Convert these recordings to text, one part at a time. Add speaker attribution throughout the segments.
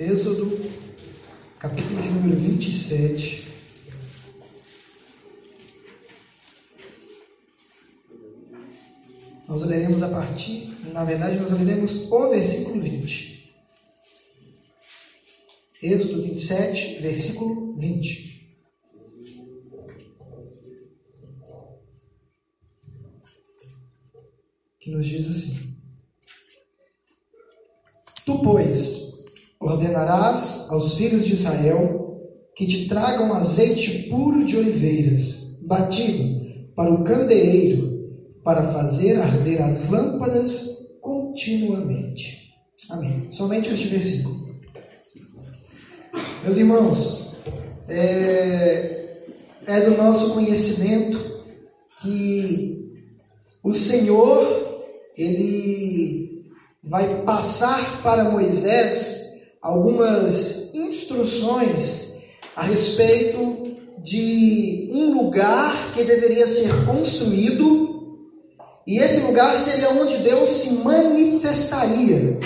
Speaker 1: Êxodo, capítulo de número 27. Nós leremos a partir, na verdade, nós leremos o versículo 20. Êxodo 27, versículo 20. Que nos diz assim: Tu, pois, ordenarás aos filhos de Israel que te tragam azeite puro de oliveiras, batido para o candeeiro, para fazer arder as lâmpadas continuamente. Amém. Somente este versículo. Meus irmãos, é, é do nosso conhecimento que o Senhor, Ele vai passar para Moisés algumas instruções a respeito de um lugar que deveria ser construído, e esse lugar seria onde Deus se manifestaria.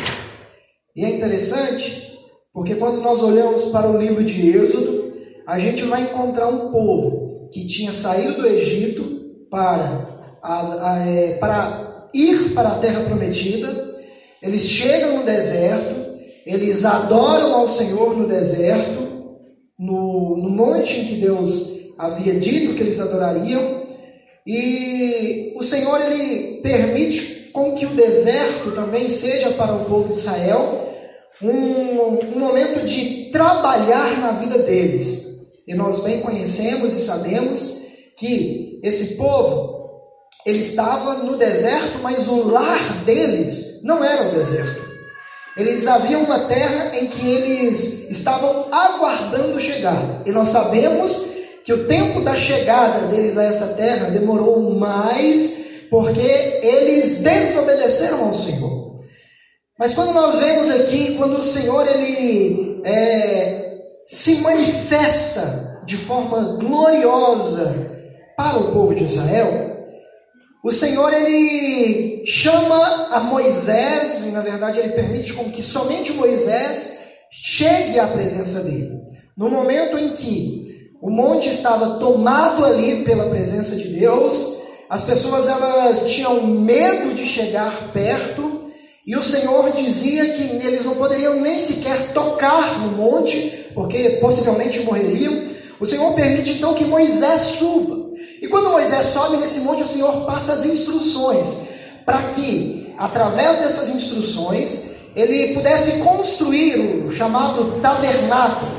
Speaker 1: E é interessante, porque quando nós olhamos para o livro de Êxodo, a gente vai encontrar um povo que tinha saído do Egito para, a, a, é, para ir para a terra prometida, eles chegam no deserto, eles adoram ao Senhor no deserto, no, no monte em que Deus havia dito que eles adorariam, e o Senhor ele permite com que o deserto também seja para o povo de Israel um, um momento de trabalhar na vida deles. E nós bem conhecemos e sabemos que esse povo ele estava no deserto, mas o lar deles não era o deserto. Eles haviam uma terra em que eles estavam aguardando chegar. E nós sabemos que o tempo da chegada deles a essa terra demorou mais porque eles desobedeceram ao Senhor. Mas quando nós vemos aqui, quando o Senhor ele é, se manifesta de forma gloriosa para o povo de Israel, o Senhor ele chama a Moisés, e na verdade ele permite com que somente Moisés chegue à presença dele. No momento em que o monte estava tomado ali pela presença de Deus, as pessoas elas tinham medo de chegar perto, e o Senhor dizia que eles não poderiam nem sequer tocar no monte, porque possivelmente morreriam. O Senhor permite então que Moisés suba. E quando Moisés sobe nesse monte, o Senhor passa as instruções para que, através dessas instruções, ele pudesse construir o chamado tabernáculo.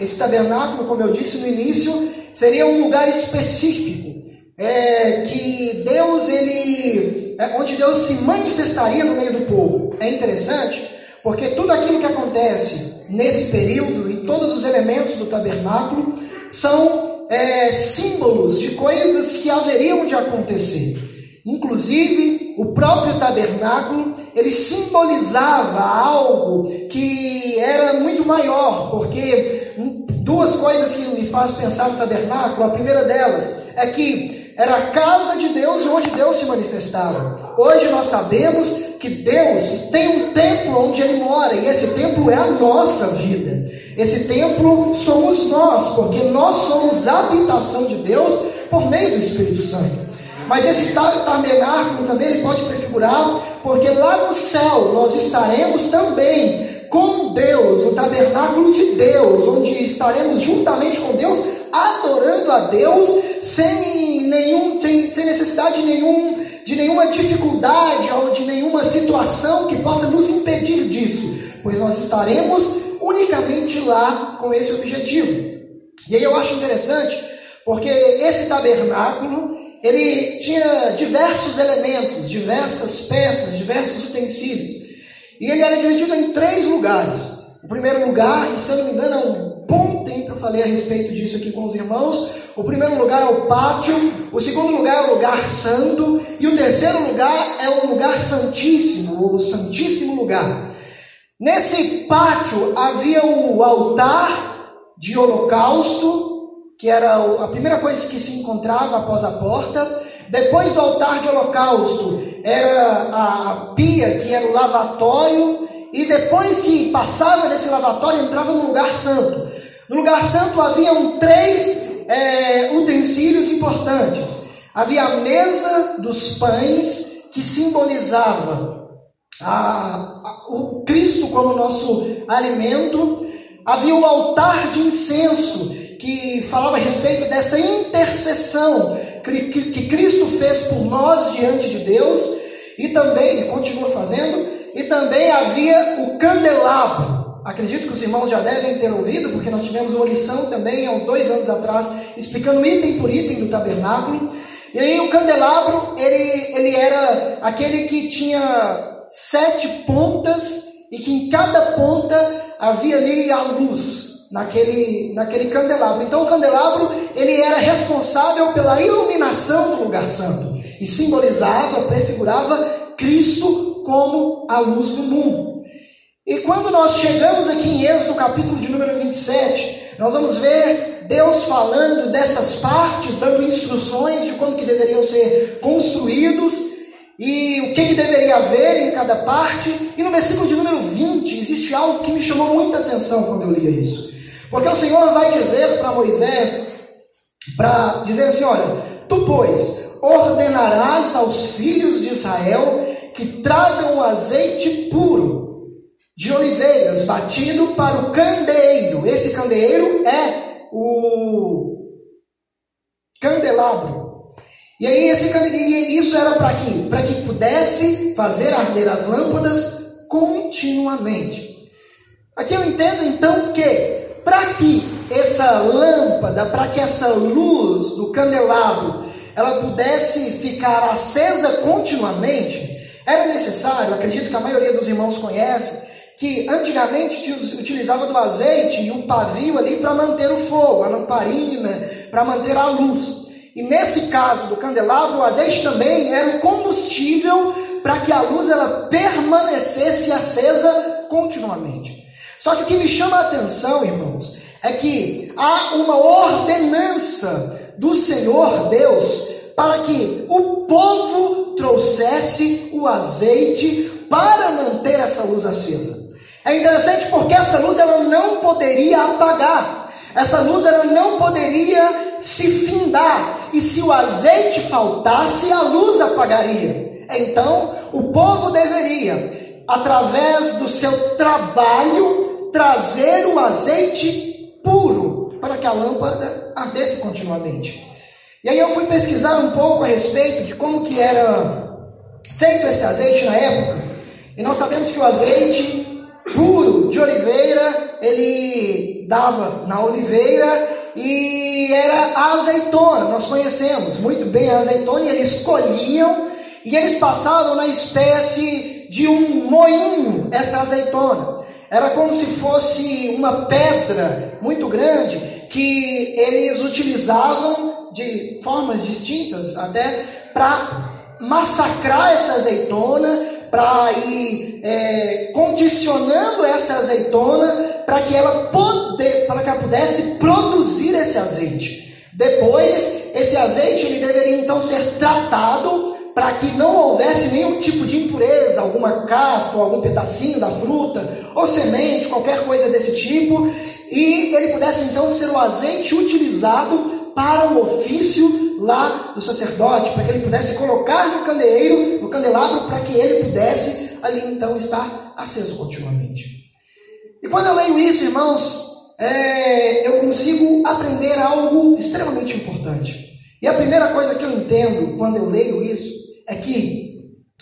Speaker 1: Esse tabernáculo, como eu disse no início, seria um lugar específico é, que Deus ele, é, onde Deus se manifestaria no meio do povo. É interessante porque tudo aquilo que acontece nesse período e todos os elementos do tabernáculo são é, símbolos de coisas que haveriam de acontecer. Inclusive, o próprio tabernáculo, ele simbolizava algo que era muito maior, porque duas coisas que me faz pensar no tabernáculo, a primeira delas é que era a casa de Deus onde Deus se manifestava. Hoje nós sabemos que Deus tem um templo onde Ele mora, e esse templo é a nossa vida. Esse templo somos nós, porque nós somos a habitação de Deus por meio do Espírito Santo. Mas esse tabernáculo também ele pode prefigurar, porque lá no céu nós estaremos também com Deus, o tabernáculo de Deus, onde estaremos juntamente com Deus, adorando a Deus sem nenhum, sem, sem necessidade de, nenhum, de nenhuma dificuldade ou de nenhuma situação que possa nos impedir disso, pois nós estaremos unicamente lá com esse objetivo. E aí eu acho interessante, porque esse tabernáculo, ele tinha diversos elementos, diversas peças, diversos utensílios. E ele era dividido em três lugares. O primeiro lugar, e se eu não me engano, é um eu falei a respeito disso aqui com os irmãos. O primeiro lugar é o pátio, o segundo lugar é o lugar santo, e o terceiro lugar é o lugar santíssimo, o santíssimo lugar. Nesse pátio havia o altar de holocausto, que era a primeira coisa que se encontrava após a porta. Depois do altar de holocausto era a pia, que era o lavatório, e depois que passava nesse lavatório, entrava no lugar santo. No lugar santo haviam três é, utensílios importantes. Havia a mesa dos pães, que simbolizava a, a, o Cristo como nosso alimento. Havia o altar de incenso, que falava a respeito dessa intercessão que, que, que Cristo fez por nós diante de Deus, e também, continua fazendo, e também havia o candelabro. Acredito que os irmãos já devem ter ouvido, porque nós tivemos uma lição também há uns dois anos atrás, explicando item por item do tabernáculo. E aí o candelabro, ele, ele era aquele que tinha sete pontas e que em cada ponta havia ali a luz naquele, naquele candelabro. Então o candelabro, ele era responsável pela iluminação do lugar santo e simbolizava, prefigurava Cristo como a luz do mundo. E quando nós chegamos aqui em Êxodo, capítulo de número 27, nós vamos ver Deus falando dessas partes, dando instruções de como que deveriam ser construídos e o que, que deveria haver em cada parte. E no versículo de número 20 existe algo que me chamou muita atenção quando eu lia isso. Porque o Senhor vai dizer para Moisés, para dizer assim, olha, tu pois ordenarás aos filhos de Israel que tragam azeite puro de oliveiras batido para o candeeiro. Esse candeeiro é o candelabro. E aí esse candeeiro, isso era para quê? Para que pudesse fazer arder as lâmpadas continuamente. Aqui eu entendo então que para que essa lâmpada, para que essa luz do candelabro ela pudesse ficar acesa continuamente, era necessário, acredito que a maioria dos irmãos conhece, que antigamente se utilizava do azeite e o pavio ali para manter o fogo, a lamparina, para manter a luz. E nesse caso do candelabro, o azeite também era o combustível para que a luz ela permanecesse acesa continuamente. Só que o que me chama a atenção, irmãos, é que há uma ordenança do Senhor Deus para que o povo trouxesse o azeite para manter essa luz acesa. É interessante porque essa luz ela não poderia apagar. Essa luz ela não poderia se findar. E se o azeite faltasse, a luz apagaria. Então, o povo deveria, através do seu trabalho, trazer o azeite puro para que a lâmpada ardesse continuamente. E aí eu fui pesquisar um pouco a respeito de como que era feito esse azeite na época. E nós sabemos que o azeite oliveira, ele dava na oliveira e era a azeitona. Nós conhecemos muito bem a azeitona e eles escolhiam e eles passavam na espécie de um moinho essa azeitona. Era como se fosse uma pedra muito grande que eles utilizavam de formas distintas até para massacrar essa azeitona, para ir é, condicionando essa azeitona para que ela poder, para que ela pudesse produzir esse azeite. Depois, esse azeite ele deveria então ser tratado para que não houvesse nenhum tipo de impureza, alguma casca algum pedacinho da fruta ou semente, qualquer coisa desse tipo, e ele pudesse então ser o azeite utilizado para o ofício lá do sacerdote, para que ele pudesse colocar no candeeiro, no candelabro, para que ele pudesse ali então estar aceso continuamente. E quando eu leio isso, irmãos, é, eu consigo aprender algo extremamente importante. E a primeira coisa que eu entendo quando eu leio isso é que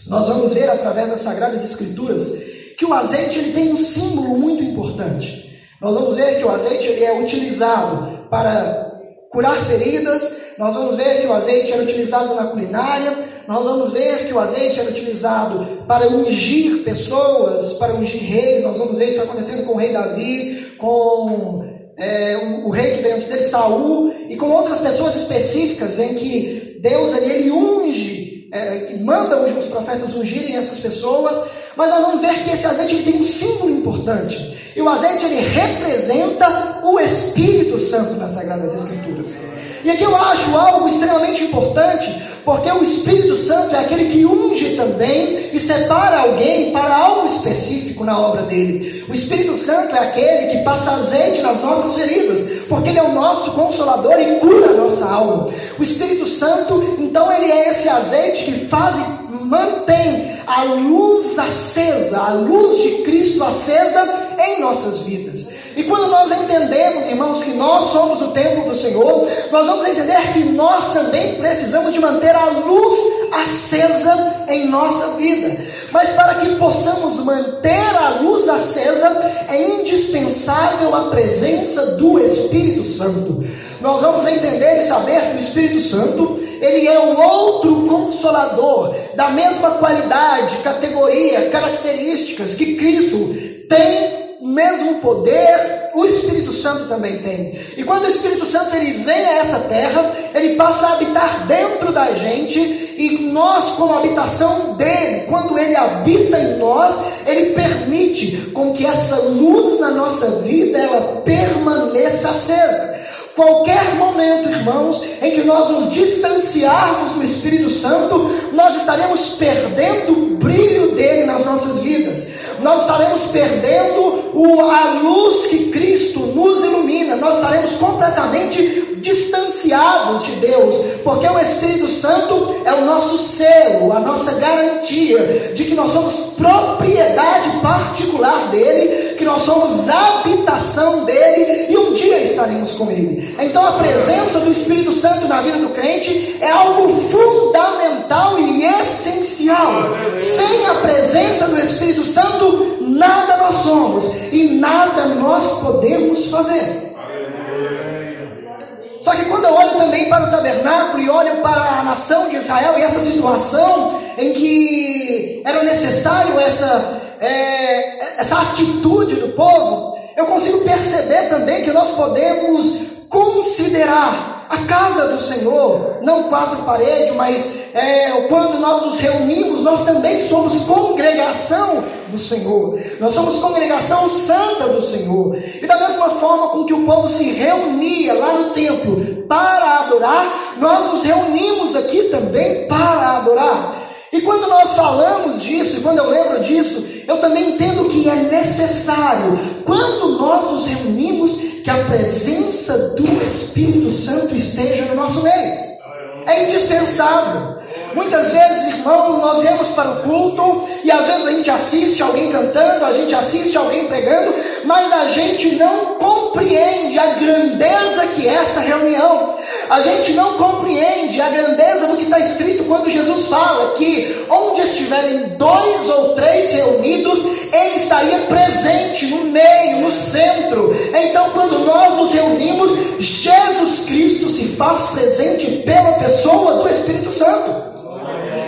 Speaker 1: nós vamos ver através das Sagradas Escrituras que o azeite ele tem um símbolo muito importante. Nós vamos ver que o azeite ele é utilizado para curar feridas, nós vamos ver que o azeite era utilizado na culinária, nós vamos ver que o azeite era utilizado para ungir pessoas, para ungir reis, nós vamos ver isso acontecendo com o rei Davi, com é, o, o, rei que veio antes dele, Saul, e com outras pessoas específicas em que Deus ele, ele unge, é, manda os profetas ungirem essas pessoas, mas nós vamos ver que esse azeite ele tem um símbolo importante. E o azeite ele representa o Espírito Santo nas Sagradas Escrituras. E aqui eu acho algo extremamente importante, porque o Espírito Santo é aquele que unge também e separa alguém para algo específico na obra dele. O Espírito Santo é aquele que passa azeite nas nossas feridas, porque ele é o nosso consolador e cura a nossa alma. O Espírito Santo, então, ele é esse azeite que faz mantém a luz acesa, a luz de Cristo acesa em nossas vidas. E quando nós entendemos, irmãos, que nós somos o templo do Senhor, nós vamos entender que nós também precisamos de manter a luz acesa em nossa vida. Mas para que possamos manter a luz acesa, é indispensável a presença do Espírito Santo. Nós vamos entender e saber que o Espírito Santo, ele é o outro consolador, da mesma qualidade, categoria, características que Cristo tem mesmo poder o Espírito Santo também tem. E quando o Espírito Santo ele vem a essa terra, ele passa a habitar dentro da gente e nós como habitação dele, quando ele habita em nós, ele permite com que essa luz na nossa vida ela permaneça acesa. Qualquer momento, irmãos, em que nós nos distanciarmos do Espírito Santo, nós estaremos perdendo o brilho dele nas nossas vidas. Nós estaremos perdendo o, a luz que Cristo nos ilumina, nós estaremos completamente distanciados de Deus, porque o Espírito Santo é o nosso selo, a nossa garantia de que nós somos propriedade particular dele, que nós somos habitação dele e um dia estaremos com ele. Então a presença do Espírito Santo na vida do crente é algo fundamental e essencial. Sem a presença do Espírito Santo, nada nós somos e nada nós podemos fazer. Só que quando eu olho também para o tabernáculo e olho para a nação de Israel e essa situação em que era necessário essa, é, essa atitude do povo, eu consigo perceber também que nós podemos considerar a casa do Senhor, não quatro paredes, mas é, quando nós nos reunimos, nós também somos congregação do Senhor. Nós somos congregação santa do Senhor. E da mesma forma com que o povo se reunia lá no templo para adorar, nós nos reunimos aqui também para adorar. E quando nós falamos disso, e quando eu lembro disso, eu também entendo que é necessário, quando nós nos reunimos, que a presença do Espírito Santo esteja no nosso meio. É indispensável. Muitas vezes, irmãos, nós viemos para o culto e às vezes a gente assiste alguém cantando, a gente assiste alguém pregando, mas a gente não compreende a grandeza que é essa reunião. A gente não compreende a grandeza do que está escrito quando Jesus fala que onde estiverem dois ou três reunidos, Ele estaria presente no meio, no centro. Então, quando nós nos reunimos, Jesus Cristo se faz presente pela pessoa do Espírito Santo.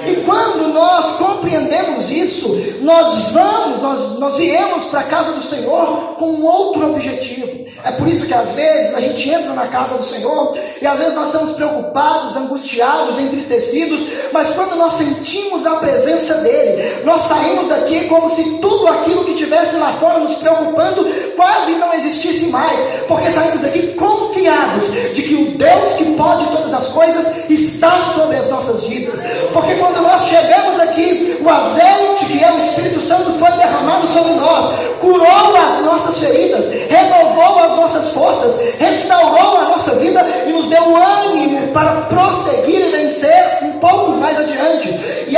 Speaker 1: E quando nós compreendemos isso, nós vamos, nós, nós viemos para a casa do Senhor com um outro objetivo. É por isso que às vezes a gente entra na casa do Senhor e às vezes nós estamos preocupados, angustiados, entristecidos, mas quando nós sentimos a presença dEle, nós saímos aqui como se tudo aquilo que tivesse lá fora nos preocupando quase não existisse mais, porque saímos aqui confiados de que o Deus que pode todas as coisas está sobre as nossas vidas, porque quando nós chegamos aqui, o azeite que é o Espírito Santo foi derramado sobre nós, curou as nossas feridas, renovou as nossas forças, restaurou a nossa vida e nos deu ânimo para prosseguir e vencer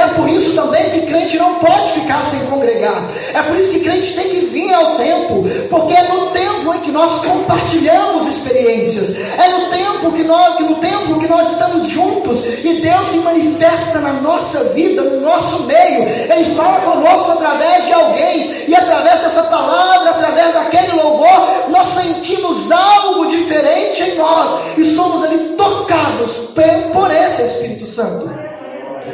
Speaker 1: é por isso também que crente não pode ficar sem congregar. É por isso que crente tem que vir ao templo, porque é no templo em que nós compartilhamos experiências. É no tempo que nós, no templo que nós estamos juntos e Deus se manifesta na nossa vida, no nosso meio. Ele fala conosco através de alguém e através dessa palavra, através daquele louvor, nós sentimos algo diferente em nós e somos ali tocados por esse Espírito Santo.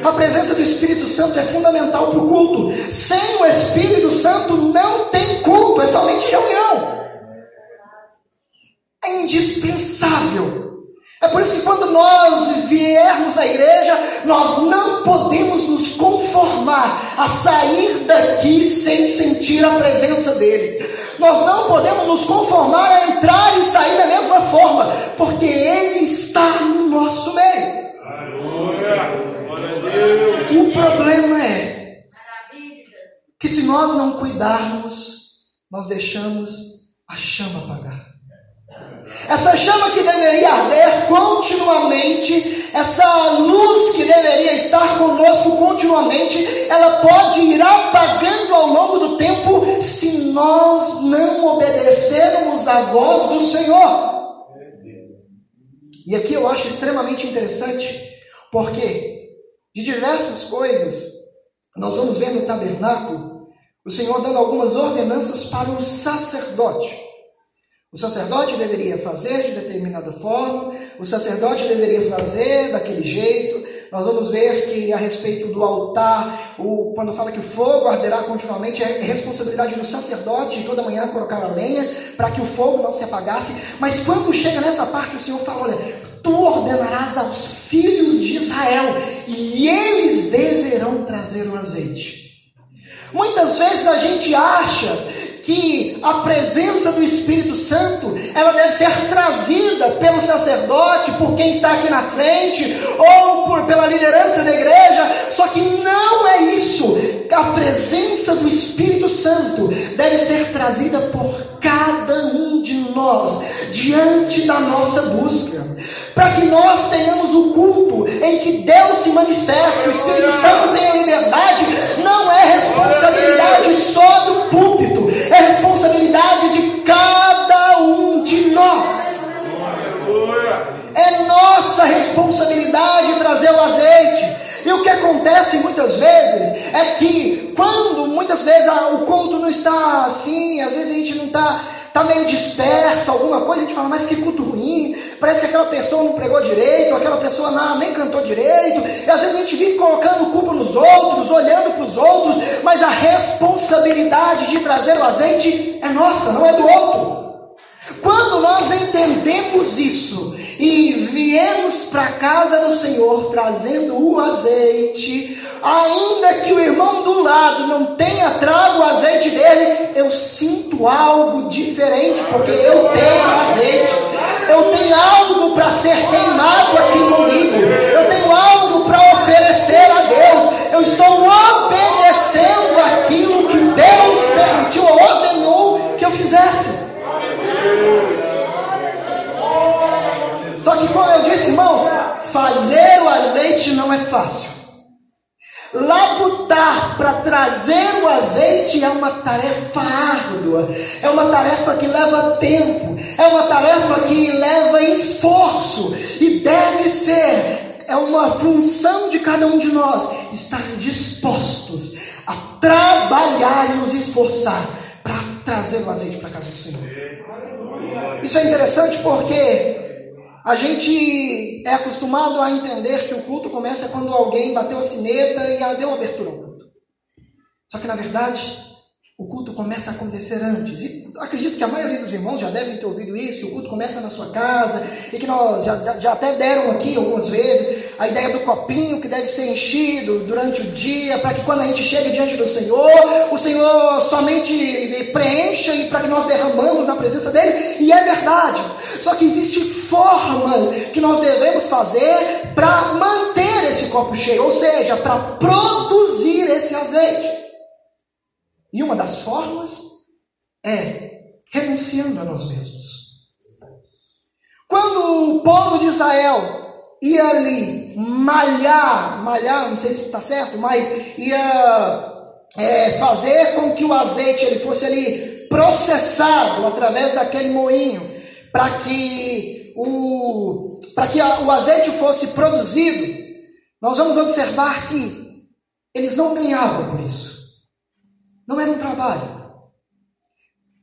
Speaker 1: A presença do Espírito Santo é fundamental para o culto. Sem o Espírito Santo não tem culto, é somente reunião. É indispensável. É por isso que quando nós viermos à igreja, nós não podemos nos conformar a sair daqui sem sentir a presença dele. Nós não podemos nos conformar a entrar e sair da mesma forma, porque ele está no nosso meio. O problema é que se nós não cuidarmos, nós deixamos a chama apagar. Essa chama que deveria arder continuamente, essa luz que deveria estar conosco continuamente, ela pode ir apagando ao longo do tempo se nós não obedecermos à voz do Senhor. E aqui eu acho extremamente interessante, porque de diversas coisas nós vamos ver no tabernáculo o Senhor dando algumas ordenanças para o sacerdote. O sacerdote deveria fazer de determinada forma, o sacerdote deveria fazer daquele jeito. Nós vamos ver que a respeito do altar, o, quando fala que o fogo arderá continuamente, é responsabilidade do sacerdote toda manhã colocar a lenha para que o fogo não se apagasse. Mas quando chega nessa parte, o Senhor fala: olha, tu ordenarás aos filhos de Israel e eles deverão trazer o azeite. Muitas vezes a gente acha que a presença do Espírito Santo, ela deve ser trazida pelo sacerdote, por quem está aqui na frente, ou por, pela liderança da igreja, só que não é isso. A presença do Espírito Santo deve ser trazida por cada um de nós, diante da nossa busca nós tenhamos o culto em que Deus se manifeste, o Espírito Santo tenha liberdade, não é responsabilidade só do púlpito, é responsabilidade de cada um de nós. É nossa responsabilidade trazer o azeite. E o que acontece muitas vezes é que, quando muitas vezes o culto não está assim, às vezes a gente não está tá meio disperso, alguma coisa, a gente fala, mas que culto ruim, parece que aquela pessoa não pregou direito, aquela pessoa não, nem cantou direito, e às vezes a gente vive colocando culpa nos outros, olhando para os outros, mas a responsabilidade de trazer o azeite é nossa, não é do outro. Quando nós entendemos isso e viemos para a casa do Senhor trazendo o azeite, ainda que o irmão do lado não tenha trago o azeite dele, eu sinto algo diferente, porque eu tenho azeite, eu tenho algo para ser queimado aqui não é fácil. Labutar para trazer o azeite é uma tarefa árdua, é uma tarefa que leva tempo, é uma tarefa que leva esforço e deve ser, é uma função de cada um de nós estar dispostos a trabalhar e nos esforçar para trazer o azeite para casa do Senhor. Isso é interessante porque a gente é acostumado a entender que o culto começa quando alguém bateu a sineta e deu abertura ao culto. Só que na verdade, o culto começa a acontecer antes. E acredito que a maioria dos irmãos já devem ter ouvido isso, que o culto começa na sua casa, e que nós já, já até deram aqui algumas vezes a ideia do copinho que deve ser enchido durante o dia, para que quando a gente chega diante do Senhor, o Senhor somente preencha e para que nós derramamos na presença dele, e é verdade. Só que existem formas que nós devemos fazer para manter esse copo cheio, ou seja, para produzir esse azeite. E uma das formas é renunciando a nós mesmos. Quando o povo de Israel ia ali malhar, malhar, não sei se está certo, mas ia é, fazer com que o azeite ele fosse ali processado através daquele moinho, para que o que a, o azeite fosse produzido, nós vamos observar que eles não ganhavam por isso. Não era um trabalho.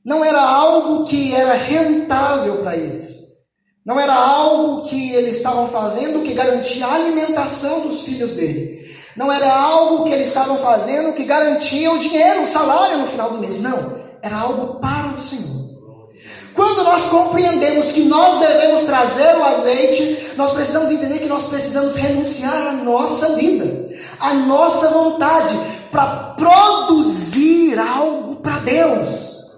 Speaker 1: Não era algo que era rentável para eles. Não era algo que eles estavam fazendo que garantia a alimentação dos filhos dele. Não era algo que eles estavam fazendo que garantia o dinheiro, o salário no final do mês. Não. Era algo para o Senhor. Quando nós compreendemos que nós devemos trazer o azeite, nós precisamos entender que nós precisamos renunciar à nossa vida, à nossa vontade, para produzir algo para Deus.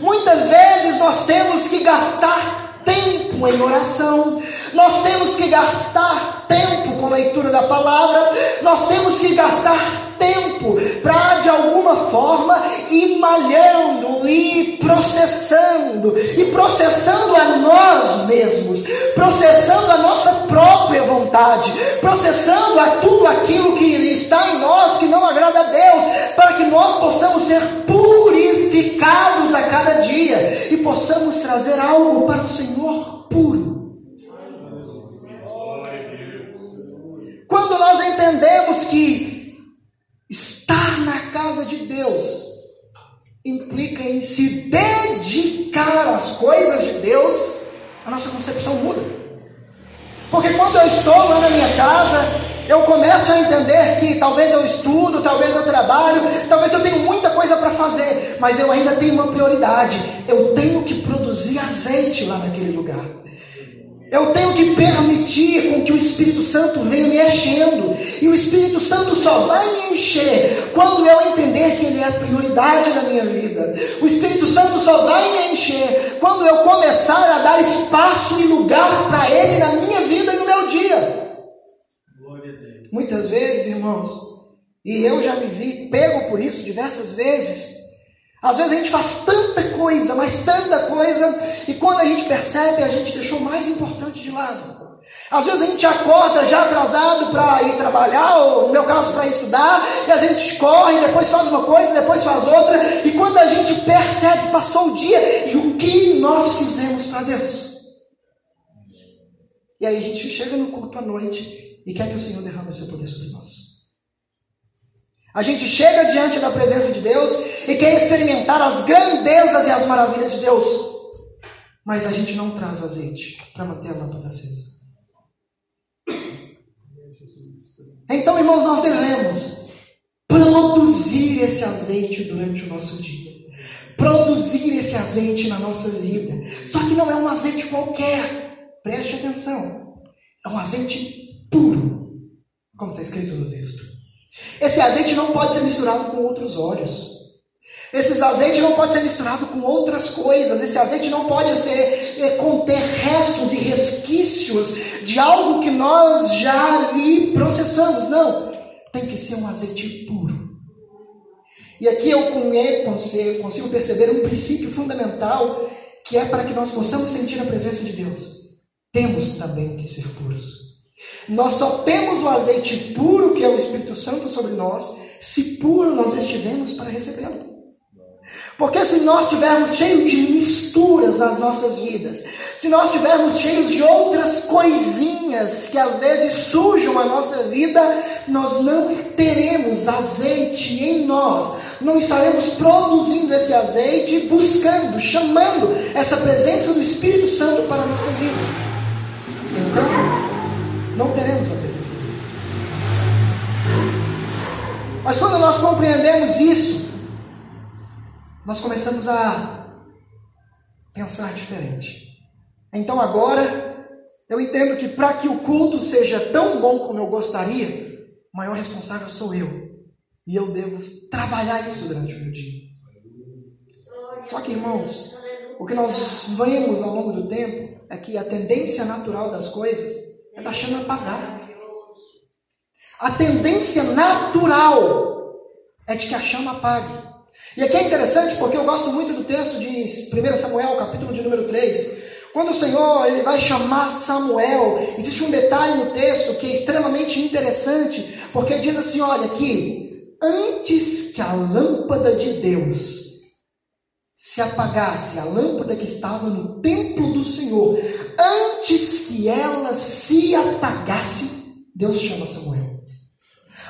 Speaker 1: Muitas vezes nós temos que gastar tempo em oração, nós temos que gastar tempo com leitura da palavra, nós temos que gastar tempo para de alguma forma ir malhando e processando, e processando a nós mesmos, processando a nossa própria vontade, processando a tudo aquilo que está em nós que não agrada a Deus, para que nós possamos ser purificados a cada dia e possamos trazer algo para o Senhor puro. Quando nós entendemos que Estar na casa de Deus implica em se dedicar às coisas de Deus, a nossa concepção muda. Porque quando eu estou lá na minha casa, eu começo a entender que talvez eu estudo, talvez eu trabalho, talvez eu tenho muita coisa para fazer, mas eu ainda tenho uma prioridade. Eu tenho que produzir azeite lá naquele lugar. Eu tenho que permitir com que o Espírito Santo venha me enchendo. E o Espírito Santo só vai me encher quando eu entender que Ele é a prioridade da minha vida. O Espírito Santo só vai me encher quando eu começar a dar espaço e lugar para Ele na minha vida e no meu dia. Muitas vezes, irmãos, e eu já me vi pego por isso diversas vezes. Às vezes a gente faz tanta coisa, mas tanta coisa, e quando a gente percebe, a gente deixou o mais importante de lado. Às vezes a gente acorda já atrasado para ir trabalhar, ou no meu caso para estudar, e às vezes corre, depois faz uma coisa, depois faz outra, e quando a gente percebe, passou o dia, e o que nós fizemos para Deus? E aí a gente chega no culto à noite e quer que o Senhor derrame o seu poder sobre nós. A gente chega diante da presença de Deus e quer experimentar as grandezas e as maravilhas de Deus, mas a gente não traz azeite para manter a lâmpada acesa. Então, irmãos, nós devemos produzir esse azeite durante o nosso dia, produzir esse azeite na nossa vida. Só que não é um azeite qualquer, preste atenção, é um azeite como está escrito no texto. Esse azeite não pode ser misturado com outros óleos. Esse azeite não pode ser misturado com outras coisas. Esse azeite não pode ser é, conter restos e resquícios de algo que nós já ali processamos. Não. Tem que ser um azeite puro. E aqui eu consigo perceber um princípio fundamental que é para que nós possamos sentir a presença de Deus. Temos também que ser puros. Nós só temos o azeite puro, que é o Espírito Santo, sobre nós, se puro nós estivermos para recebê-lo. Porque se nós estivermos cheios de misturas nas nossas vidas, se nós estivermos cheios de outras coisinhas que às vezes sujam a nossa vida, nós não teremos azeite em nós, não estaremos produzindo esse azeite, buscando, chamando essa presença do Espírito Santo para a nossa vida. Mas quando nós compreendemos isso, nós começamos a pensar diferente. Então agora, eu entendo que para que o culto seja tão bom como eu gostaria, o maior responsável sou eu. E eu devo trabalhar isso durante o dia. Só que, irmãos, o que nós vemos ao longo do tempo é que a tendência natural das coisas é da chama apagar. A tendência natural é de que a chama apague. E aqui é interessante porque eu gosto muito do texto de 1 Samuel, capítulo de número 3. Quando o Senhor ele vai chamar Samuel, existe um detalhe no texto que é extremamente interessante, porque diz assim: olha aqui, antes que a lâmpada de Deus se apagasse a lâmpada que estava no templo do Senhor, antes que ela se apagasse, Deus chama Samuel.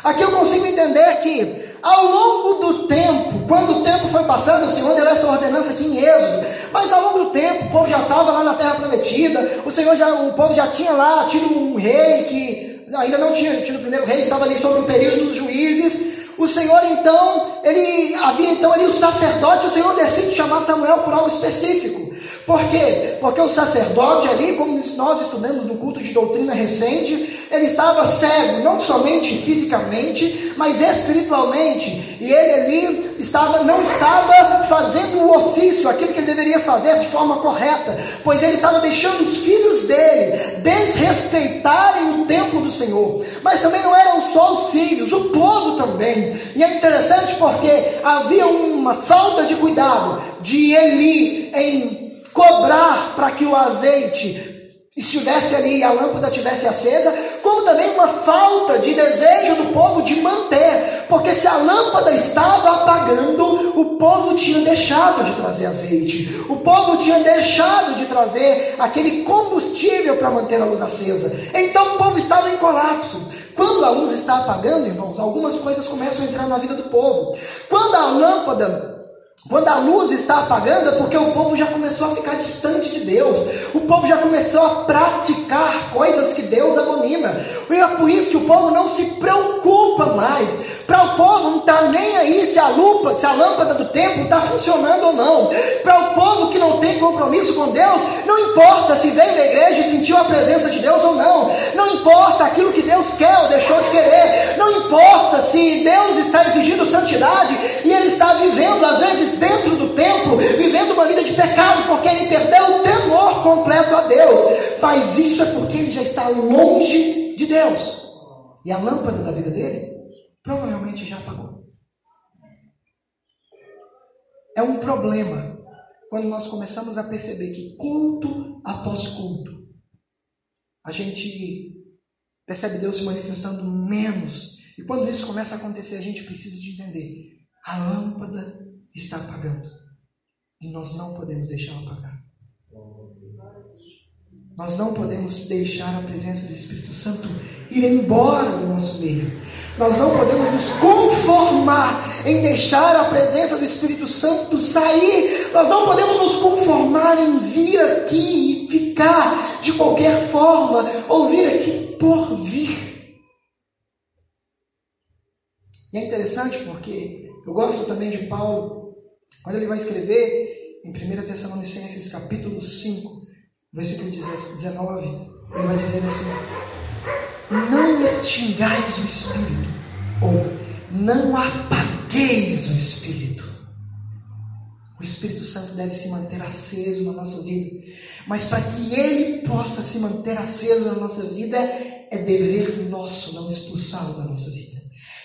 Speaker 1: Aqui eu consigo entender que ao longo do tempo, quando o tempo foi passando, o Senhor deu essa ordenança aqui em Êxodo, mas ao longo do tempo, o povo já estava lá na terra prometida, o Senhor já, o povo já tinha lá tido um rei que ainda não tinha tido o primeiro rei, estava ali sobre o período dos juízes, o Senhor então, ele havia então ali o sacerdote, o Senhor decide chamar Samuel por algo específico. Por quê? Porque o sacerdote ali, como nós estudamos no culto de doutrina recente, ele estava cego, não somente fisicamente, mas espiritualmente. E ele ali estava, não estava fazendo o ofício, aquilo que ele deveria fazer de forma correta, pois ele estava deixando os filhos dele desrespeitarem o templo do Senhor. Mas também não eram só os filhos, o povo também. E é interessante porque havia uma falta de cuidado de Eli em que o azeite estivesse ali e a lâmpada tivesse acesa, como também uma falta de desejo do povo de manter, porque se a lâmpada estava apagando, o povo tinha deixado de trazer azeite, o povo tinha deixado de trazer aquele combustível para manter a luz acesa. Então o povo estava em colapso. Quando a luz está apagando, irmãos, algumas coisas começam a entrar na vida do povo. Quando a lâmpada quando a luz está apagando é porque o povo já começou a ficar distante de Deus. O povo já começou a praticar coisas que Deus abomina. E é por isso que o povo não se preocupa mais. Para o povo não está nem aí se a lupa, se a lâmpada do templo está funcionando ou não. Para o povo que não tem compromisso com Deus, não importa se veio da igreja e sentiu a presença de Deus ou não. Não importa aquilo que Deus quer ou deixou de querer. Não importa se Deus está exigindo santidade e ele está vivendo, às vezes, dentro do templo, vivendo uma vida de pecado, porque ele perdeu o temor completo a Deus. Mas isso é porque ele já está longe de Deus. E a lâmpada da vida dele provavelmente já apagou. É um problema quando nós começamos a perceber que culto após culto, a gente percebe Deus se manifestando menos. E quando isso começa a acontecer, a gente precisa de entender: a lâmpada está apagando. E nós não podemos deixá-la apagar. Nós não podemos deixar a presença do Espírito Santo ir embora do nosso meio. Nós não podemos nos conformar em deixar a presença do Espírito Santo sair. Nós não podemos nos conformar em vir aqui e ficar de qualquer forma, ou vir aqui por vir. E é interessante porque eu gosto também de Paulo quando ele vai escrever em 1 Tessalonicenses capítulo 5, versículo 19, ele vai dizer assim: Não extingais o Espírito, ou não apagueis o Espírito. O Espírito Santo deve se manter aceso na nossa vida. Mas para que ele possa se manter aceso na nossa vida, é dever nosso não expulsá-lo da nossa vida.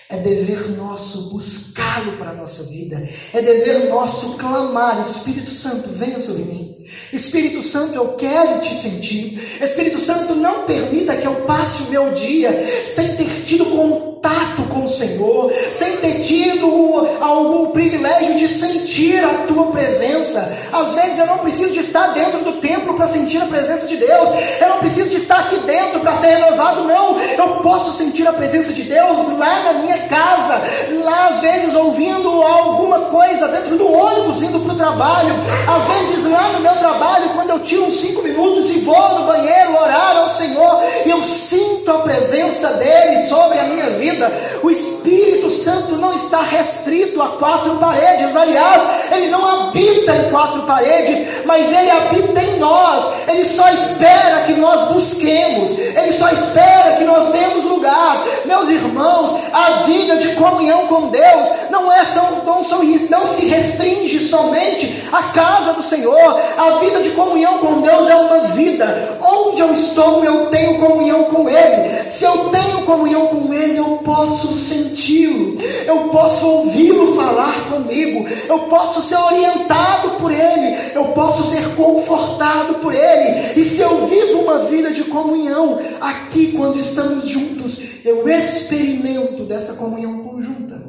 Speaker 1: É dever nosso buscá-lo para a nossa vida. É dever nosso clamar: Espírito Santo, venha sobre mim. Espírito Santo, eu quero te sentir. Espírito Santo, não permita que eu passe o meu dia sem ter tido contato com o Senhor, sem ter tido o privilégio de sentir a tua presença. Às vezes eu não preciso de estar dentro do templo para sentir a presença de Deus. Eu não preciso de estar aqui dentro para ser renovado, não. Eu posso sentir a presença de Deus lá na minha casa, lá às vezes ouvindo alguma coisa dentro do ônibus indo para o trabalho, às vezes lá no meu trabalho, quando eu tiro uns cinco minutos e vou no banheiro orar ao Senhor, eu sinto a presença dele sobre a minha vida. O Espírito Santo não está restrito a quatro paredes, aliás, ele não habita em quatro paredes, mas ele habita em nós. Ele só espera que nós busquemos, ele só espera que nós demos lugar. Meus irmãos, a vida de comunhão com Deus não é não, são, não se restringe somente à casa do Senhor. A vida de comunhão com Deus é uma vida. Onde eu estou, eu tenho comunhão com Ele. Se eu tenho comunhão com Ele, eu posso senti-lo, eu posso ouvi-lo falar comigo, eu posso ser orientado por Ele, eu posso ser confortado por Ele. E se eu vivo uma vida de comunhão, aqui quando estamos juntos, eu experimento dessa comunhão conjunta.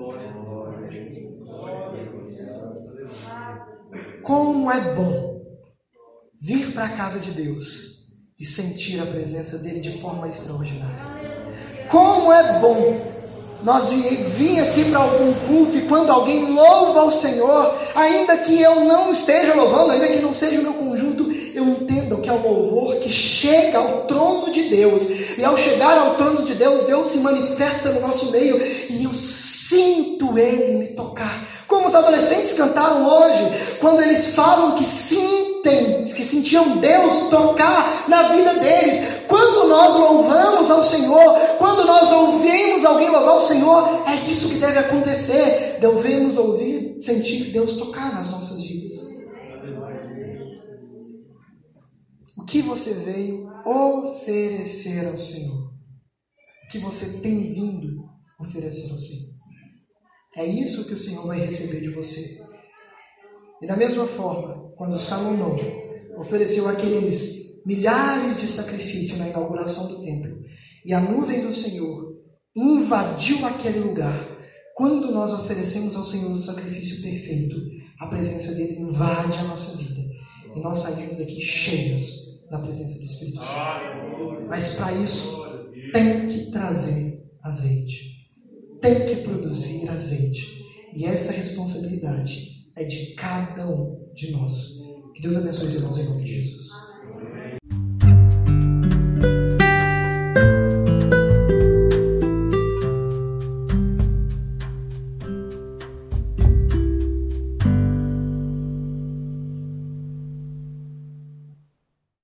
Speaker 1: Como é bom vir para a casa de Deus e sentir a presença dele de forma extraordinária. Como é bom nós vir aqui para algum culto e quando alguém louva o Senhor, ainda que eu não esteja louvando, ainda que não seja o meu conjunto, eu entendo que é o louvor que chega ao trono de Deus. E ao chegar ao trono de Deus, Deus se manifesta no nosso meio e eu sinto Ele me tocar. Como os adolescentes cantaram hoje, quando eles falam que sentem, que sentiam Deus tocar na vida deles. Quando nós louvamos ao Senhor, quando nós ouvimos alguém louvar o Senhor, é isso que deve acontecer. Devemos ouvir, sentir Deus tocar nas nossas vidas. O que você veio oferecer ao Senhor? O que você tem vindo oferecer ao Senhor? É isso que o Senhor vai receber de você. E da mesma forma, quando Salomão ofereceu aqueles milhares de sacrifícios na inauguração do templo, e a nuvem do Senhor invadiu aquele lugar, quando nós oferecemos ao Senhor o sacrifício perfeito, a presença dele invade a nossa vida. E nós saímos daqui cheios da presença do Espírito Santo. Mas para isso, tem que trazer azeite tem que produzir azeite. E essa responsabilidade é de cada um de nós. Que Deus abençoe os irmãos em nome de Jesus.